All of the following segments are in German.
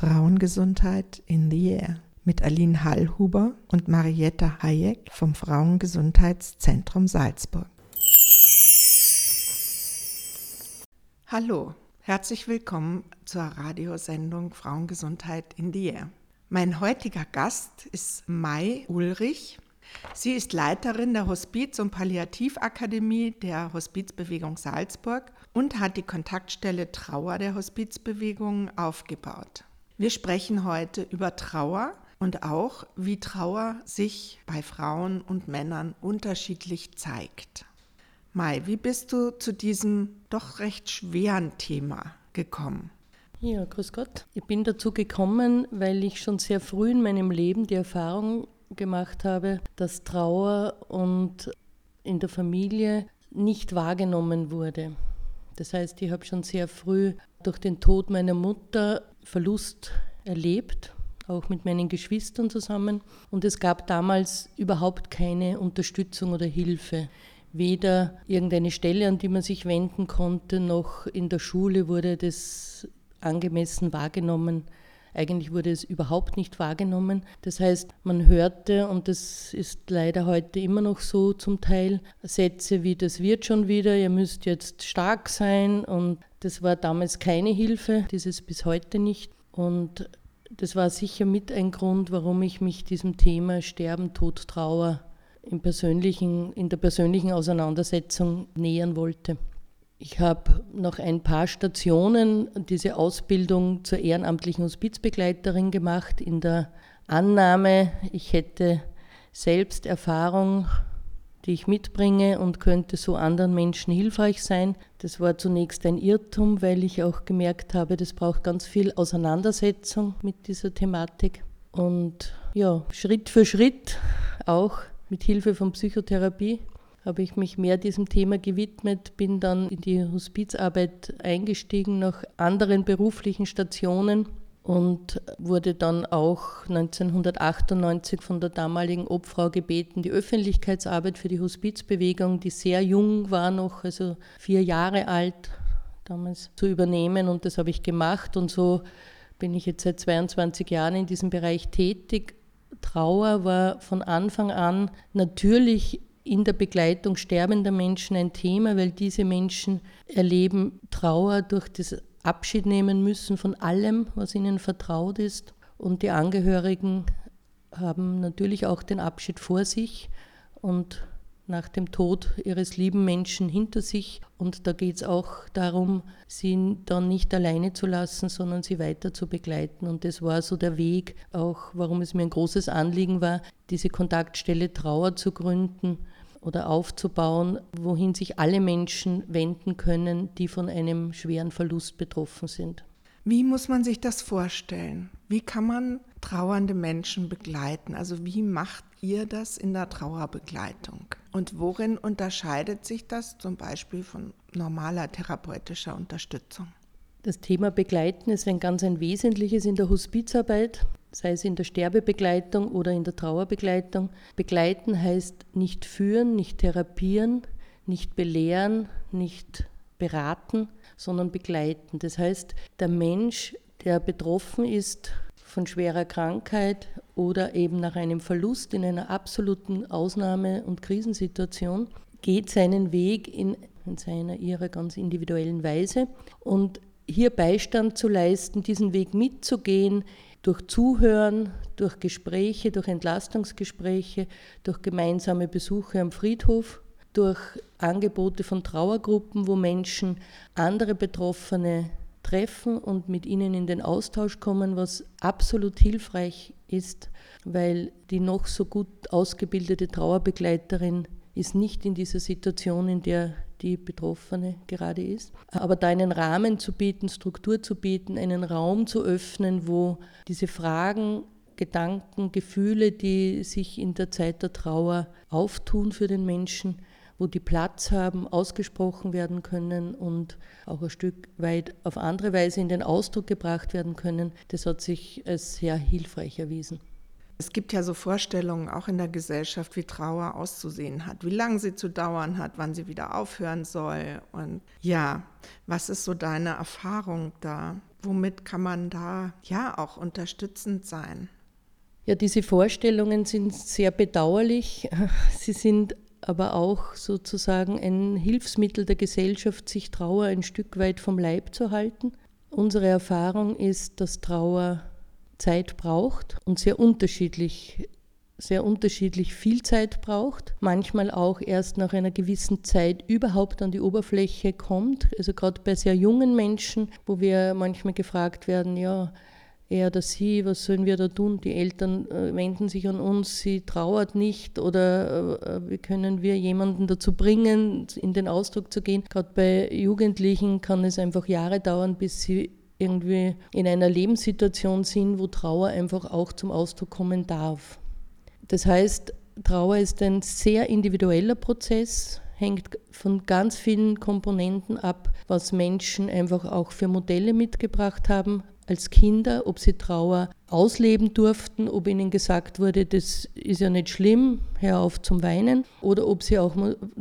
Frauengesundheit in the Air mit Aline Hallhuber und Marietta Hayek vom Frauengesundheitszentrum Salzburg. Hallo, herzlich willkommen zur Radiosendung Frauengesundheit in the Air. Mein heutiger Gast ist Mai Ulrich. Sie ist Leiterin der Hospiz- und Palliativakademie der Hospizbewegung Salzburg und hat die Kontaktstelle Trauer der Hospizbewegung aufgebaut. Wir sprechen heute über Trauer und auch, wie Trauer sich bei Frauen und Männern unterschiedlich zeigt. Mai, wie bist du zu diesem doch recht schweren Thema gekommen? Ja, grüß Gott. Ich bin dazu gekommen, weil ich schon sehr früh in meinem Leben die Erfahrung gemacht habe, dass Trauer und in der Familie nicht wahrgenommen wurde. Das heißt, ich habe schon sehr früh durch den Tod meiner Mutter Verlust erlebt, auch mit meinen Geschwistern zusammen. Und es gab damals überhaupt keine Unterstützung oder Hilfe. Weder irgendeine Stelle, an die man sich wenden konnte, noch in der Schule wurde das angemessen wahrgenommen. Eigentlich wurde es überhaupt nicht wahrgenommen. Das heißt, man hörte, und das ist leider heute immer noch so zum Teil, Sätze wie das wird schon wieder, ihr müsst jetzt stark sein. Und das war damals keine Hilfe, dieses bis heute nicht. Und das war sicher mit ein Grund, warum ich mich diesem Thema Sterben, Tod, Trauer im persönlichen, in der persönlichen Auseinandersetzung nähern wollte. Ich habe noch ein paar Stationen diese Ausbildung zur ehrenamtlichen Hospizbegleiterin gemacht, in der Annahme, ich hätte selbst Erfahrung, die ich mitbringe und könnte so anderen Menschen hilfreich sein. Das war zunächst ein Irrtum, weil ich auch gemerkt habe, das braucht ganz viel Auseinandersetzung mit dieser Thematik. Und ja, Schritt für Schritt, auch mit Hilfe von Psychotherapie, habe ich mich mehr diesem Thema gewidmet, bin dann in die Hospizarbeit eingestiegen nach anderen beruflichen Stationen und wurde dann auch 1998 von der damaligen Obfrau gebeten, die Öffentlichkeitsarbeit für die Hospizbewegung, die sehr jung war noch, also vier Jahre alt damals, zu übernehmen und das habe ich gemacht und so bin ich jetzt seit 22 Jahren in diesem Bereich tätig. Trauer war von Anfang an natürlich in der Begleitung sterbender Menschen ein Thema, weil diese Menschen erleben Trauer durch das Abschied nehmen müssen von allem, was ihnen vertraut ist. Und die Angehörigen haben natürlich auch den Abschied vor sich und nach dem Tod ihres lieben Menschen hinter sich. Und da geht es auch darum, sie dann nicht alleine zu lassen, sondern sie weiter zu begleiten. Und das war so der Weg, auch warum es mir ein großes Anliegen war, diese Kontaktstelle Trauer zu gründen oder aufzubauen, wohin sich alle Menschen wenden können, die von einem schweren Verlust betroffen sind. Wie muss man sich das vorstellen? Wie kann man trauernde Menschen begleiten? Also wie macht ihr das in der Trauerbegleitung? Und worin unterscheidet sich das zum Beispiel von normaler therapeutischer Unterstützung? Das Thema Begleiten ist ein ganz ein wesentliches in der Hospizarbeit sei es in der Sterbebegleitung oder in der Trauerbegleitung. Begleiten heißt nicht führen, nicht therapieren, nicht belehren, nicht beraten, sondern begleiten. Das heißt, der Mensch, der betroffen ist von schwerer Krankheit oder eben nach einem Verlust in einer absoluten Ausnahme- und Krisensituation, geht seinen Weg in, in seiner ihrer ganz individuellen Weise und hier Beistand zu leisten, diesen Weg mitzugehen, durch Zuhören, durch Gespräche, durch Entlastungsgespräche, durch gemeinsame Besuche am Friedhof, durch Angebote von Trauergruppen, wo Menschen andere Betroffene treffen und mit ihnen in den Austausch kommen, was absolut hilfreich ist, weil die noch so gut ausgebildete Trauerbegleiterin ist nicht in dieser Situation, in der die Betroffene gerade ist. Aber da einen Rahmen zu bieten, Struktur zu bieten, einen Raum zu öffnen, wo diese Fragen, Gedanken, Gefühle, die sich in der Zeit der Trauer auftun für den Menschen, wo die Platz haben, ausgesprochen werden können und auch ein Stück weit auf andere Weise in den Ausdruck gebracht werden können, das hat sich als sehr hilfreich erwiesen. Es gibt ja so Vorstellungen auch in der Gesellschaft, wie Trauer auszusehen hat, wie lange sie zu dauern hat, wann sie wieder aufhören soll. Und ja, was ist so deine Erfahrung da? womit kann man da ja auch unterstützend sein? Ja, diese Vorstellungen sind sehr bedauerlich. Sie sind aber auch sozusagen ein Hilfsmittel der Gesellschaft, sich Trauer ein Stück weit vom Leib zu halten. Unsere Erfahrung ist, dass Trauer Zeit braucht und sehr unterschiedlich sehr unterschiedlich viel Zeit braucht, manchmal auch erst nach einer gewissen Zeit überhaupt an die Oberfläche kommt. Also gerade bei sehr jungen Menschen, wo wir manchmal gefragt werden, ja, er oder sie, was sollen wir da tun? Die Eltern äh, wenden sich an uns, sie trauert nicht oder äh, wie können wir jemanden dazu bringen, in den Ausdruck zu gehen. Gerade bei Jugendlichen kann es einfach Jahre dauern, bis sie irgendwie in einer Lebenssituation sind, wo Trauer einfach auch zum Ausdruck kommen darf. Das heißt, Trauer ist ein sehr individueller Prozess, hängt von ganz vielen Komponenten ab, was Menschen einfach auch für Modelle mitgebracht haben als Kinder, ob sie Trauer ausleben durften, ob ihnen gesagt wurde, das ist ja nicht schlimm, hör auf zum Weinen, oder ob sie auch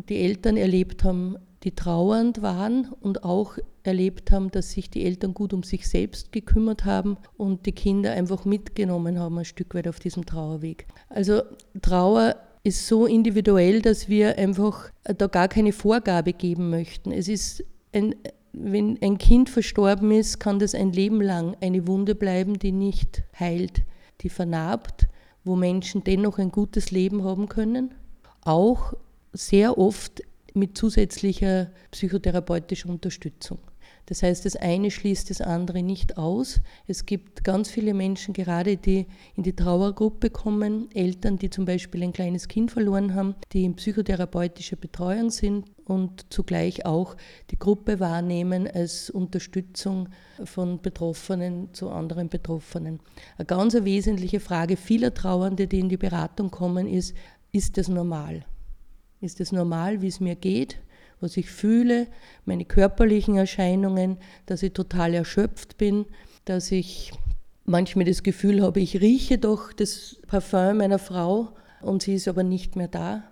die Eltern erlebt haben, die trauernd waren und auch erlebt haben, dass sich die Eltern gut um sich selbst gekümmert haben und die Kinder einfach mitgenommen haben, ein Stück weit auf diesem Trauerweg. Also Trauer ist so individuell, dass wir einfach da gar keine Vorgabe geben möchten. Es ist ein, wenn ein Kind verstorben ist, kann das ein Leben lang eine Wunde bleiben, die nicht heilt, die vernarbt, wo Menschen dennoch ein gutes Leben haben können. Auch sehr oft mit zusätzlicher psychotherapeutischer Unterstützung. Das heißt, das eine schließt das andere nicht aus. Es gibt ganz viele Menschen, gerade die in die Trauergruppe kommen, Eltern, die zum Beispiel ein kleines Kind verloren haben, die in psychotherapeutischer Betreuung sind und zugleich auch die Gruppe wahrnehmen als Unterstützung von Betroffenen zu anderen Betroffenen. Eine ganz wesentliche Frage vieler Trauernde, die in die Beratung kommen, ist, ist das normal? Ist es normal, wie es mir geht? Was ich fühle, meine körperlichen Erscheinungen, dass ich total erschöpft bin, dass ich manchmal das Gefühl habe, ich rieche doch das Parfum meiner Frau und sie ist aber nicht mehr da,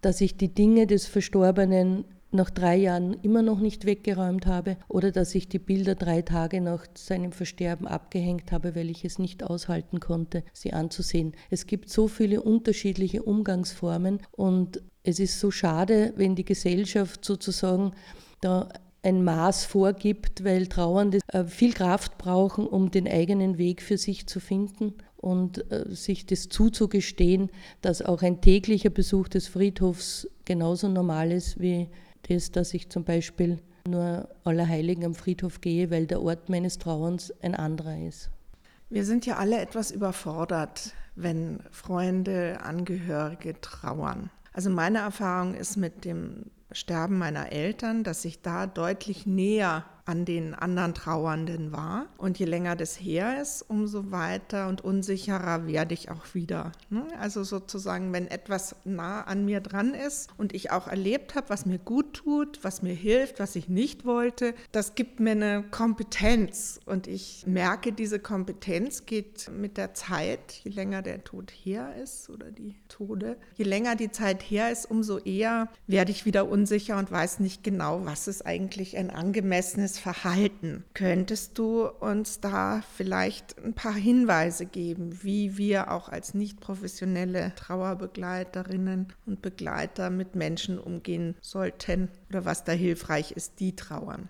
dass ich die Dinge des Verstorbenen nach drei Jahren immer noch nicht weggeräumt habe oder dass ich die Bilder drei Tage nach seinem Versterben abgehängt habe, weil ich es nicht aushalten konnte, sie anzusehen. Es gibt so viele unterschiedliche Umgangsformen und es ist so schade, wenn die Gesellschaft sozusagen da ein Maß vorgibt, weil Trauernde äh, viel Kraft brauchen, um den eigenen Weg für sich zu finden und äh, sich das zuzugestehen, dass auch ein täglicher Besuch des Friedhofs genauso normal ist wie das, dass ich zum Beispiel nur Allerheiligen am Friedhof gehe, weil der Ort meines Trauerns ein anderer ist. Wir sind ja alle etwas überfordert, wenn Freunde, Angehörige trauern. Also meine Erfahrung ist mit dem Sterben meiner Eltern, dass ich da deutlich näher an den anderen Trauernden war. Und je länger das her ist, umso weiter und unsicherer werde ich auch wieder. Ne? Also sozusagen, wenn etwas nah an mir dran ist und ich auch erlebt habe, was mir gut tut, was mir hilft, was ich nicht wollte, das gibt mir eine Kompetenz. Und ich merke, diese Kompetenz geht mit der Zeit, je länger der Tod her ist oder die Tode, je länger die Zeit her ist, umso eher werde ich wieder unsicher und weiß nicht genau, was ist eigentlich ein angemessenes eigenes Verhalten. Könntest du uns da vielleicht ein paar Hinweise geben, wie wir auch als nicht professionelle Trauerbegleiterinnen und Begleiter mit Menschen umgehen sollten oder was da hilfreich ist, die trauern?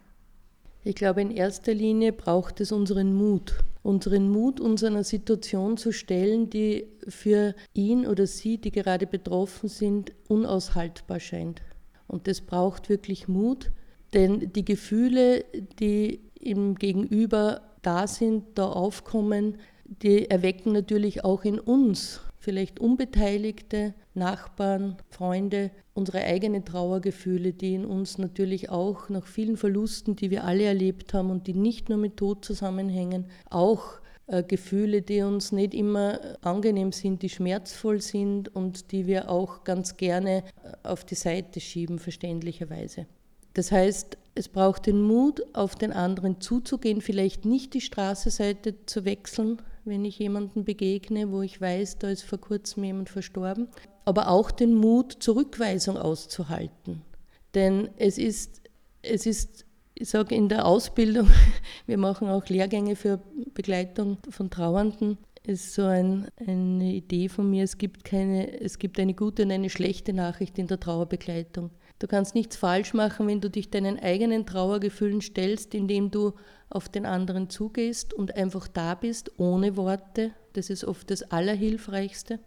Ich glaube, in erster Linie braucht es unseren Mut. Unseren Mut, uns einer Situation zu stellen, die für ihn oder sie, die gerade betroffen sind, unaushaltbar scheint. Und das braucht wirklich Mut, denn die Gefühle, die im Gegenüber da sind, da aufkommen, die erwecken natürlich auch in uns, vielleicht Unbeteiligte, Nachbarn, Freunde, unsere eigenen Trauergefühle, die in uns natürlich auch nach vielen Verlusten, die wir alle erlebt haben und die nicht nur mit Tod zusammenhängen, auch äh, Gefühle, die uns nicht immer angenehm sind, die schmerzvoll sind und die wir auch ganz gerne äh, auf die Seite schieben, verständlicherweise. Das heißt, es braucht den Mut, auf den anderen zuzugehen, vielleicht nicht die Straßenseite zu wechseln, wenn ich jemanden begegne, wo ich weiß, da ist vor kurzem jemand verstorben, aber auch den Mut, Zurückweisung auszuhalten. Denn es ist, es ist Ich sage in der Ausbildung, wir machen auch Lehrgänge für Begleitung von Trauernden, ist so ein, eine Idee von mir, es gibt, keine, es gibt eine gute und eine schlechte Nachricht in der Trauerbegleitung. Du kannst nichts falsch machen, wenn du dich deinen eigenen Trauergefühlen stellst, indem du auf den anderen zugehst und einfach da bist, ohne Worte. Das ist oft das Allerhilfreichste.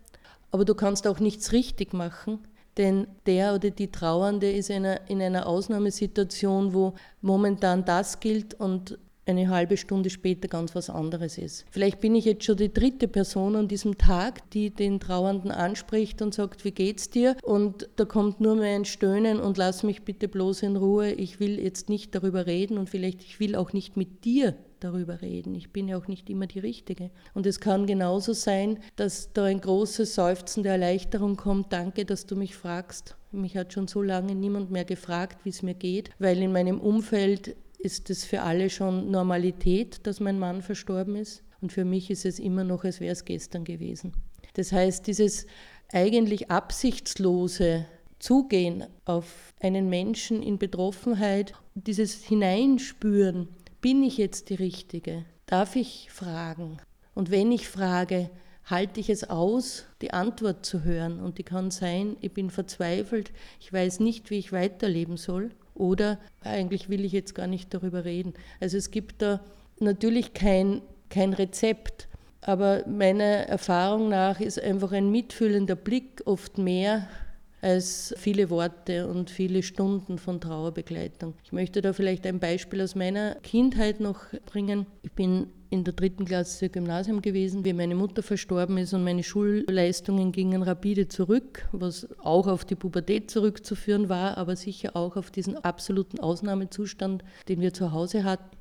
Aber du kannst auch nichts richtig machen, denn der oder die Trauernde ist in einer, in einer Ausnahmesituation, wo momentan das gilt und eine halbe Stunde später ganz was anderes ist. Vielleicht bin ich jetzt schon die dritte Person an diesem Tag, die den Trauernden anspricht und sagt, wie geht's dir? Und da kommt nur mehr ein Stöhnen und lass mich bitte bloß in Ruhe. Ich will jetzt nicht darüber reden und vielleicht ich will auch nicht mit dir darüber reden. Ich bin ja auch nicht immer die Richtige. Und es kann genauso sein, dass da ein großes Seufzen der Erleichterung kommt. Danke, dass du mich fragst. Mich hat schon so lange niemand mehr gefragt, wie es mir geht, weil in meinem Umfeld ist es für alle schon Normalität, dass mein Mann verstorben ist. Und für mich ist es immer noch, als wäre es gestern gewesen. Das heißt, dieses eigentlich absichtslose Zugehen auf einen Menschen in Betroffenheit, dieses Hineinspüren, bin ich jetzt die Richtige? Darf ich fragen? Und wenn ich frage, halte ich es aus, die Antwort zu hören? Und die kann sein, ich bin verzweifelt, ich weiß nicht, wie ich weiterleben soll. Oder eigentlich will ich jetzt gar nicht darüber reden. Also es gibt da natürlich kein, kein Rezept, aber meiner Erfahrung nach ist einfach ein mitfühlender Blick oft mehr als viele Worte und viele Stunden von Trauerbegleitung. Ich möchte da vielleicht ein Beispiel aus meiner Kindheit noch bringen. Ich bin in der dritten Klasse Gymnasium gewesen, wie meine Mutter verstorben ist und meine Schulleistungen gingen rapide zurück, was auch auf die Pubertät zurückzuführen war, aber sicher auch auf diesen absoluten Ausnahmezustand, den wir zu Hause hatten.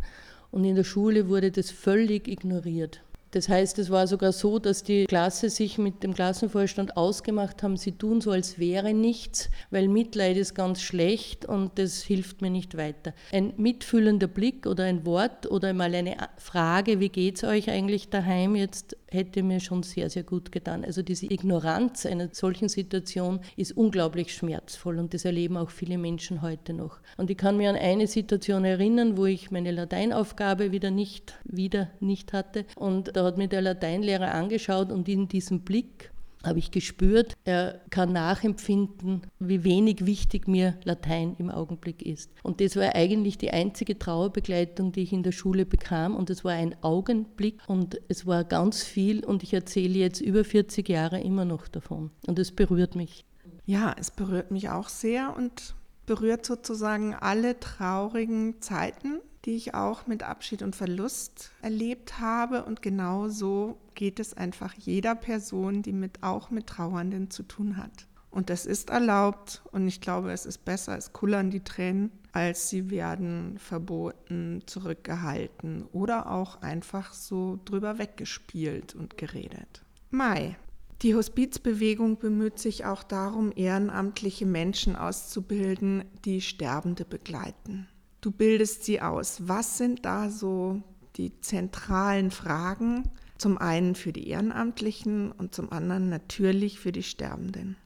Und in der Schule wurde das völlig ignoriert. Das heißt, es war sogar so, dass die Klasse sich mit dem Klassenvorstand ausgemacht haben, sie tun so, als wäre nichts, weil Mitleid ist ganz schlecht und das hilft mir nicht weiter. Ein mitfühlender Blick oder ein Wort oder mal eine Frage, wie geht es euch eigentlich daheim jetzt, hätte mir schon sehr, sehr gut getan. Also diese Ignoranz einer solchen Situation ist unglaublich schmerzvoll und das erleben auch viele Menschen heute noch. Und ich kann mir an eine Situation erinnern, wo ich meine Lateinaufgabe wieder nicht, wieder nicht hatte und da hat mir der Lateinlehrer angeschaut und in diesem Blick habe ich gespürt, er kann nachempfinden, wie wenig wichtig mir Latein im Augenblick ist. Und das war eigentlich die einzige Trauerbegleitung, die ich in der Schule bekam. Und es war ein Augenblick und es war ganz viel. Und ich erzähle jetzt über 40 Jahre immer noch davon. Und es berührt mich. Ja, es berührt mich auch sehr und berührt sozusagen alle traurigen Zeiten, die ich auch mit Abschied und Verlust erlebt habe. Und genau so geht es einfach jeder Person, die mit, auch mit Trauernden zu tun hat. Und das ist erlaubt und ich glaube, es ist besser, es kullern die Tränen, als sie werden verboten, zurückgehalten oder auch einfach so drüber weggespielt und geredet. Mai. Die Hospizbewegung bemüht sich auch darum, ehrenamtliche Menschen auszubilden, die Sterbende begleiten. Du bildest sie aus. Was sind da so die zentralen Fragen? Zum einen für die Ehrenamtlichen und zum anderen natürlich für die Sterbenden.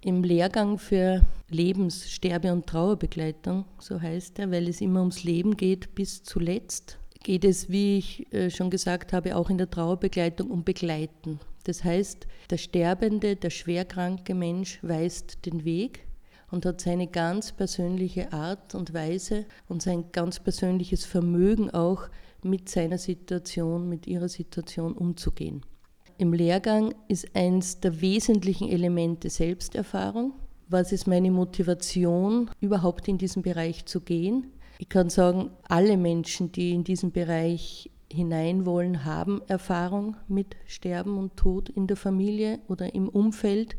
Im Lehrgang für Lebens-, Sterbe- und Trauerbegleitung, so heißt er, weil es immer ums Leben geht bis zuletzt, geht es, wie ich äh, schon gesagt habe, auch in der Trauerbegleitung um Begleiten. Das heißt, der sterbende, der schwerkranke Mensch weist den Weg und hat seine ganz persönliche Art und Weise und sein ganz persönliches Vermögen auch mit seiner Situation, mit ihrer Situation umzugehen. Im Lehrgang ist eines der wesentlichen Elemente Selbsterfahrung. Was ist meine Motivation, überhaupt in diesen Bereich zu gehen? Ich kann sagen, alle Menschen, die in diesen Bereich hinein wollen, haben Erfahrung mit Sterben und Tod in der Familie oder im Umfeld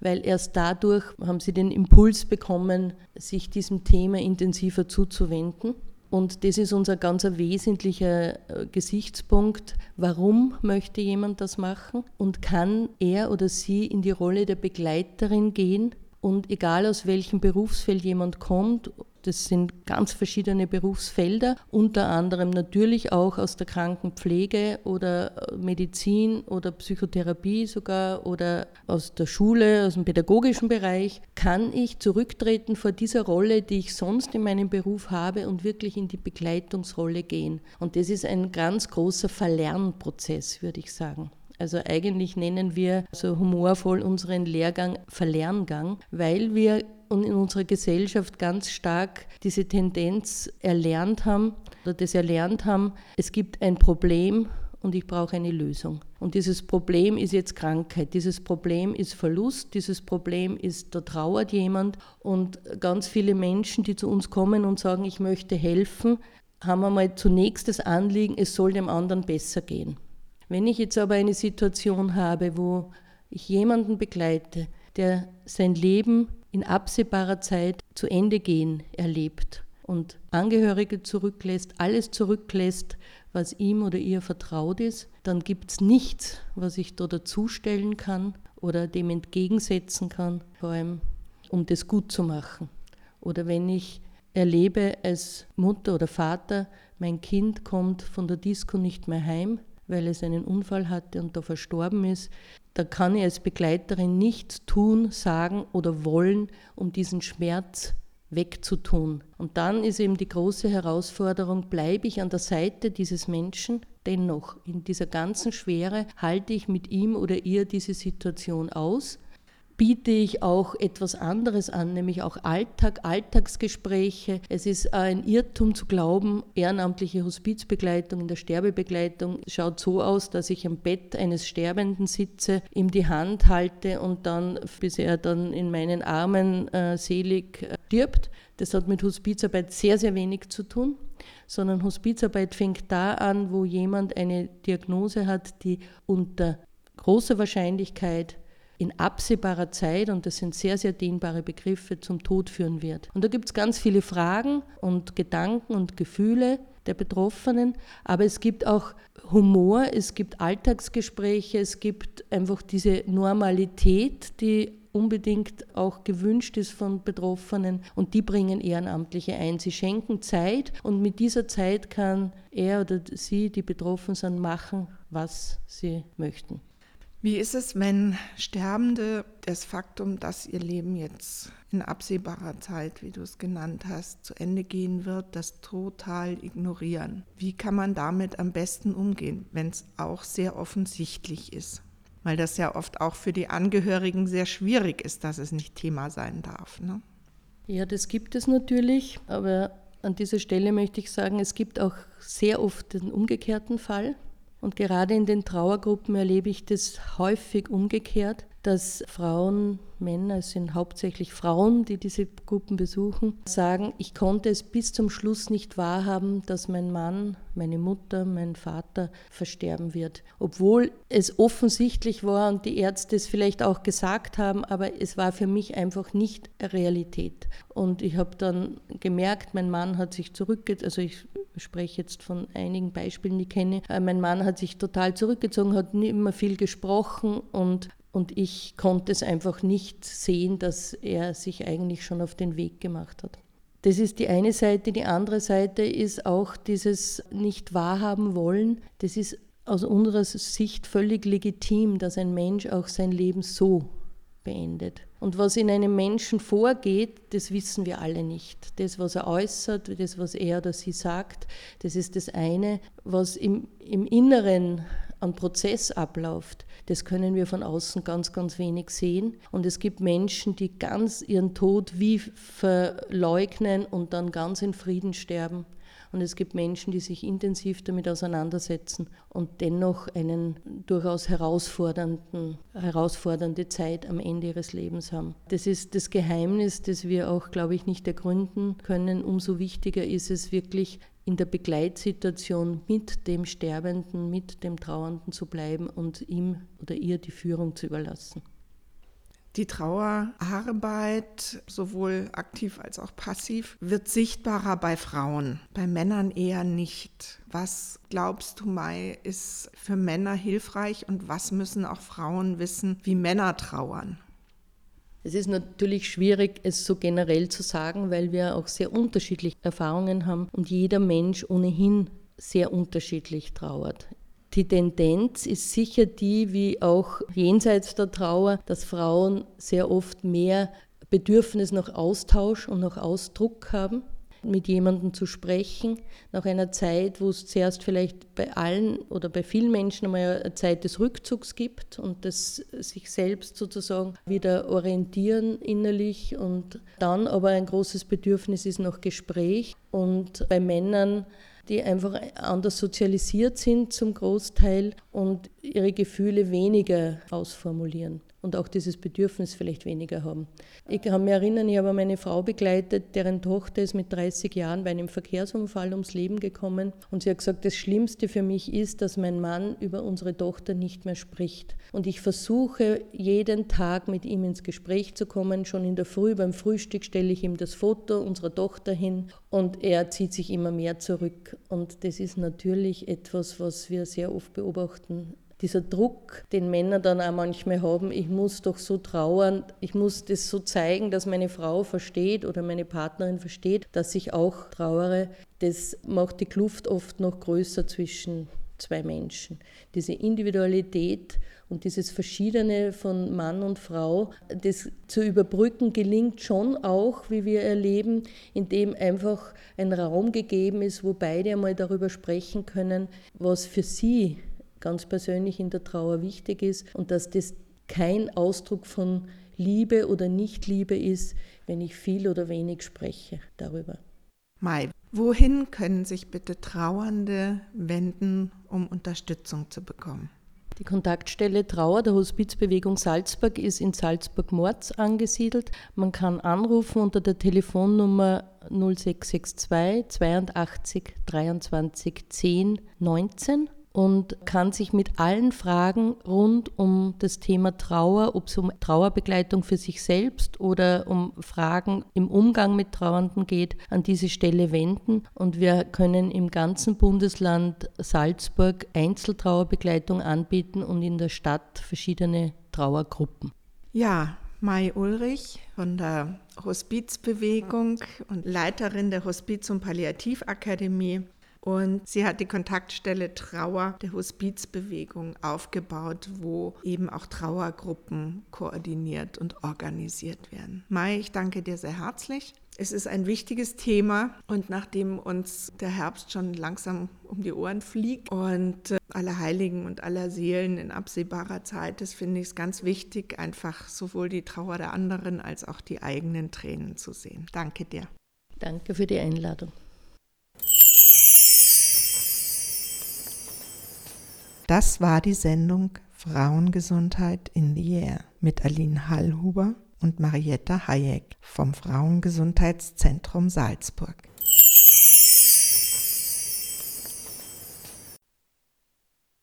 weil erst dadurch haben sie den Impuls bekommen, sich diesem Thema intensiver zuzuwenden. Und das ist unser ganz wesentlicher äh, Gesichtspunkt. Warum möchte jemand das machen? Und kann er oder sie in die Rolle der Begleiterin gehen? Und egal aus welchem Berufsfeld jemand kommt, Das sind ganz verschiedene Berufsfelder, unter anderem natürlich auch aus der Krankenpflege oder Medizin oder Psychotherapie sogar oder aus der Schule, aus dem pädagogischen Bereich. Kann ich zurücktreten vor dieser Rolle, die ich sonst in meinem Beruf habe und wirklich in die Begleitungsrolle gehen? Und das ist ein ganz großer Verlernprozess, würde ich sagen. Also eigentlich nennen wir so humorvoll unseren Lehrgang Verlerngang, weil wir in unserer Gesellschaft ganz stark diese Tendenz erlernt haben oder das erlernt haben, es gibt ein Problem und ich brauche eine Lösung. Und dieses Problem ist jetzt Krankheit, dieses Problem ist Verlust, dieses Problem ist, da trauert jemand. Und ganz viele Menschen, die zu uns kommen und sagen, ich möchte helfen, haben einmal zunächst das Anliegen, es soll dem anderen besser gehen. Wenn ich jetzt aber eine Situation habe, wo ich jemanden begleite, der sein Leben in absehbarer Zeit zu Ende gehen erlebt und Angehörige zurücklässt, alles zurücklässt, was ihm oder ihr vertraut ist, dann gibt es nichts, was ich da dazustellen kann oder dem entgegensetzen kann, vor allem um das gut zu machen. Oder wenn ich erlebe als Mutter oder Vater, mein Kind kommt von der Disco nicht mehr heim, weil es einen Unfall hatte und da verstorben ist, da kann ich als Begleiterin nichts tun, sagen oder wollen, um diesen Schmerz wegzutun. Und dann ist eben die große Herausforderung, bleibe ich an der Seite dieses Menschen dennoch. In dieser ganzen Schwere halte ich mit ihm oder ihr diese Situation aus biete ich auch etwas anderes an, nämlich auch Alltag, Alltagsgespräche. Es ist ein Irrtum zu glauben, ehrenamtliche Hospizbegleitung in der Sterbebegleitung schaut so aus, dass ich am Bett eines Sterbenden sitze, ihm die Hand halte und dann, bis er dann in meinen Armen äh, selig äh, stirbt. Das hat mit Hospizarbeit sehr, sehr wenig zu tun sondern Hospizarbeit fängt da an, wo jemand eine Diagnose hat, die unter großer Wahrscheinlichkeit in absehbarer Zeit, und das sind sehr, sehr dehnbare Begriffe, zum Tod führen wird. Und da gibt es ganz viele Fragen und Gedanken und Gefühle der Betroffenen, aber es gibt auch Humor, es gibt Alltagsgespräche, es gibt einfach diese Normalität, die unbedingt auch gewünscht ist von Betroffenen und die bringen Ehrenamtliche ein. Sie schenken Zeit und mit dieser Zeit kann er oder sie, die betroffen sind, machen, was sie möchten. Wie ist es, wenn Sterbende das Faktum, dass ihr Leben jetzt in absehbarer Zeit, wie du es genannt hast, zu Ende gehen wird, das total ignorieren? Wie kann man damit am besten umgehen, wenn es auch sehr offensichtlich ist? Weil das ja oft auch für die Angehörigen sehr schwierig ist, dass es nicht Thema sein darf. Ne? Ja, das gibt es natürlich, aber an dieser Stelle möchte ich sagen, es gibt auch sehr oft den umgekehrten Fall und gerade in den Trauergruppen erlebe ich das häufig umgekehrt, dass Frauen, Männer, es sind hauptsächlich Frauen, die diese Gruppen besuchen, sagen, ich konnte es bis zum Schluss nicht wahrhaben, dass mein Mann, meine Mutter, mein Vater versterben wird. Obwohl es offensichtlich war und die Ärzte es vielleicht auch gesagt haben, aber es war für mich einfach nicht Realität. Und ich habe dann gemerkt, mein Mann hat sich zurückgezogen, also ich spreche jetzt von einigen Beispielen, die ich kenne. Äh, mein Mann hat sich total zurückgezogen, hat nicht immer viel gesprochen und und ich konnte es einfach nicht sehen, dass er sich eigentlich schon auf den Weg gemacht hat. Das ist die eine Seite. Die andere Seite ist auch dieses nicht wahrhaben wollen. Das ist aus unserer Sicht völlig legitim, dass ein Mensch auch sein Leben so beendet. Und was in einem Menschen vorgeht, das wissen wir alle nicht. Das, was er äußert, das, was er oder sie sagt, das ist das eine. Was im, im Inneren an Prozess abläuft, das können wir von außen ganz, ganz wenig sehen. Und es gibt Menschen, die ganz ihren Tod wie verleugnen und dann ganz in Frieden sterben. Und es gibt Menschen, die sich intensiv damit auseinandersetzen und dennoch eine durchaus herausfordernden, herausfordernde Zeit am Ende ihres Lebens haben. Das ist das Geheimnis, das wir auch, glaube ich, nicht ergründen können. Umso wichtiger ist es wirklich, in der Begleitsituation mit dem Sterbenden, mit dem Trauernden zu bleiben und ihm oder ihr die Führung zu überlassen. Die Trauerarbeit, sowohl aktiv als auch passiv, wird sichtbarer bei Frauen, bei Männern eher nicht. Was glaubst du, Mai, ist für Männer hilfreich und was müssen auch Frauen wissen, wie Männer trauern? Es ist natürlich schwierig, es so generell zu sagen, weil wir auch sehr unterschiedliche Erfahrungen haben und jeder Mensch ohnehin sehr unterschiedlich trauert. Die Tendenz ist sicher die, wie auch jenseits der Trauer, dass Frauen sehr oft mehr Bedürfnis nach Austausch und nach Ausdruck haben mit jemandem zu sprechen, nach einer Zeit, wo es zuerst vielleicht bei allen oder bei vielen Menschen einmal eine Zeit des Rückzugs gibt und das sich selbst sozusagen wieder orientieren innerlich und dann aber ein großes Bedürfnis ist nach Gespräch. Und bei Männern die einfach anders sozialisiert sind zum Großteil und ihre Gefühle weniger ausformulieren und auch dieses Bedürfnis vielleicht weniger haben. Ich kann mich erinnern, ich habe meine Frau begleitet, deren Tochter ist mit 30 Jahren bei einem Verkehrsunfall ums Leben gekommen und sie hat gesagt, das Schlimmste für mich ist, dass mein Mann über unsere Tochter nicht mehr spricht. Und ich versuche jeden Tag mit ihm ins Gespräch zu kommen. Schon in der Früh beim Frühstück stelle ich ihm das Foto unserer Tochter hin und er zieht sich immer mehr zurück. Und das ist natürlich etwas, was wir sehr oft beobachten dieser Druck, den Männer dann auch manchmal haben, ich muss doch so trauern, ich muss das so zeigen, dass meine Frau versteht oder meine Partnerin versteht, dass ich auch trauere, das macht die Kluft oft noch größer zwischen zwei Menschen. Diese Individualität und dieses Verschiedene von Mann und Frau, das zu überbrücken gelingt schon auch, wie wir erleben, indem einfach ein Raum gegeben ist, wo beide einmal darüber sprechen können, was für sie ganz persönlich in der Trauer wichtig ist und dass das kein Ausdruck von Liebe oder Nichtliebe ist, wenn ich viel oder wenig spreche darüber. Mai, wohin können sich bitte Trauernde wenden, um Unterstützung zu bekommen? Die Kontaktstelle Trauer der Hospizbewegung Salzburg ist in Salzburg-Morz angesiedelt. Man kann anrufen unter der Telefonnummer 0662 82 23 10 19 und kann sich mit allen Fragen rund um das Thema Trauer, ob es um Trauerbegleitung für sich selbst oder um Fragen im Umgang mit Trauernden geht, an diese Stelle wenden. Und wir können im ganzen Bundesland Salzburg Einzeltrauerbegleitung anbieten und in der Stadt verschiedene Trauergruppen. Ja, Mai Ulrich von der Hospizbewegung und Leiterin der Hospiz- und Palliativakademie und sie hat die Kontaktstelle Trauer der Hospizbewegung aufgebaut, wo eben auch Trauergruppen koordiniert und organisiert werden. Mai, ich danke dir sehr herzlich. Es ist ein wichtiges Thema und nachdem uns der Herbst schon langsam um die Ohren fliegt und äh, alle Heiligen und aller Seelen in absehbarer Zeit ist, finde ich es ganz wichtig, einfach sowohl die Trauer der anderen als auch die eigenen Tränen zu sehen. Danke dir. Danke für die Einladung. Das war die Sendung Frauengesundheit in the Air mit Aline Hallhuber und Marietta Hayek vom Frauengesundheitszentrum Salzburg.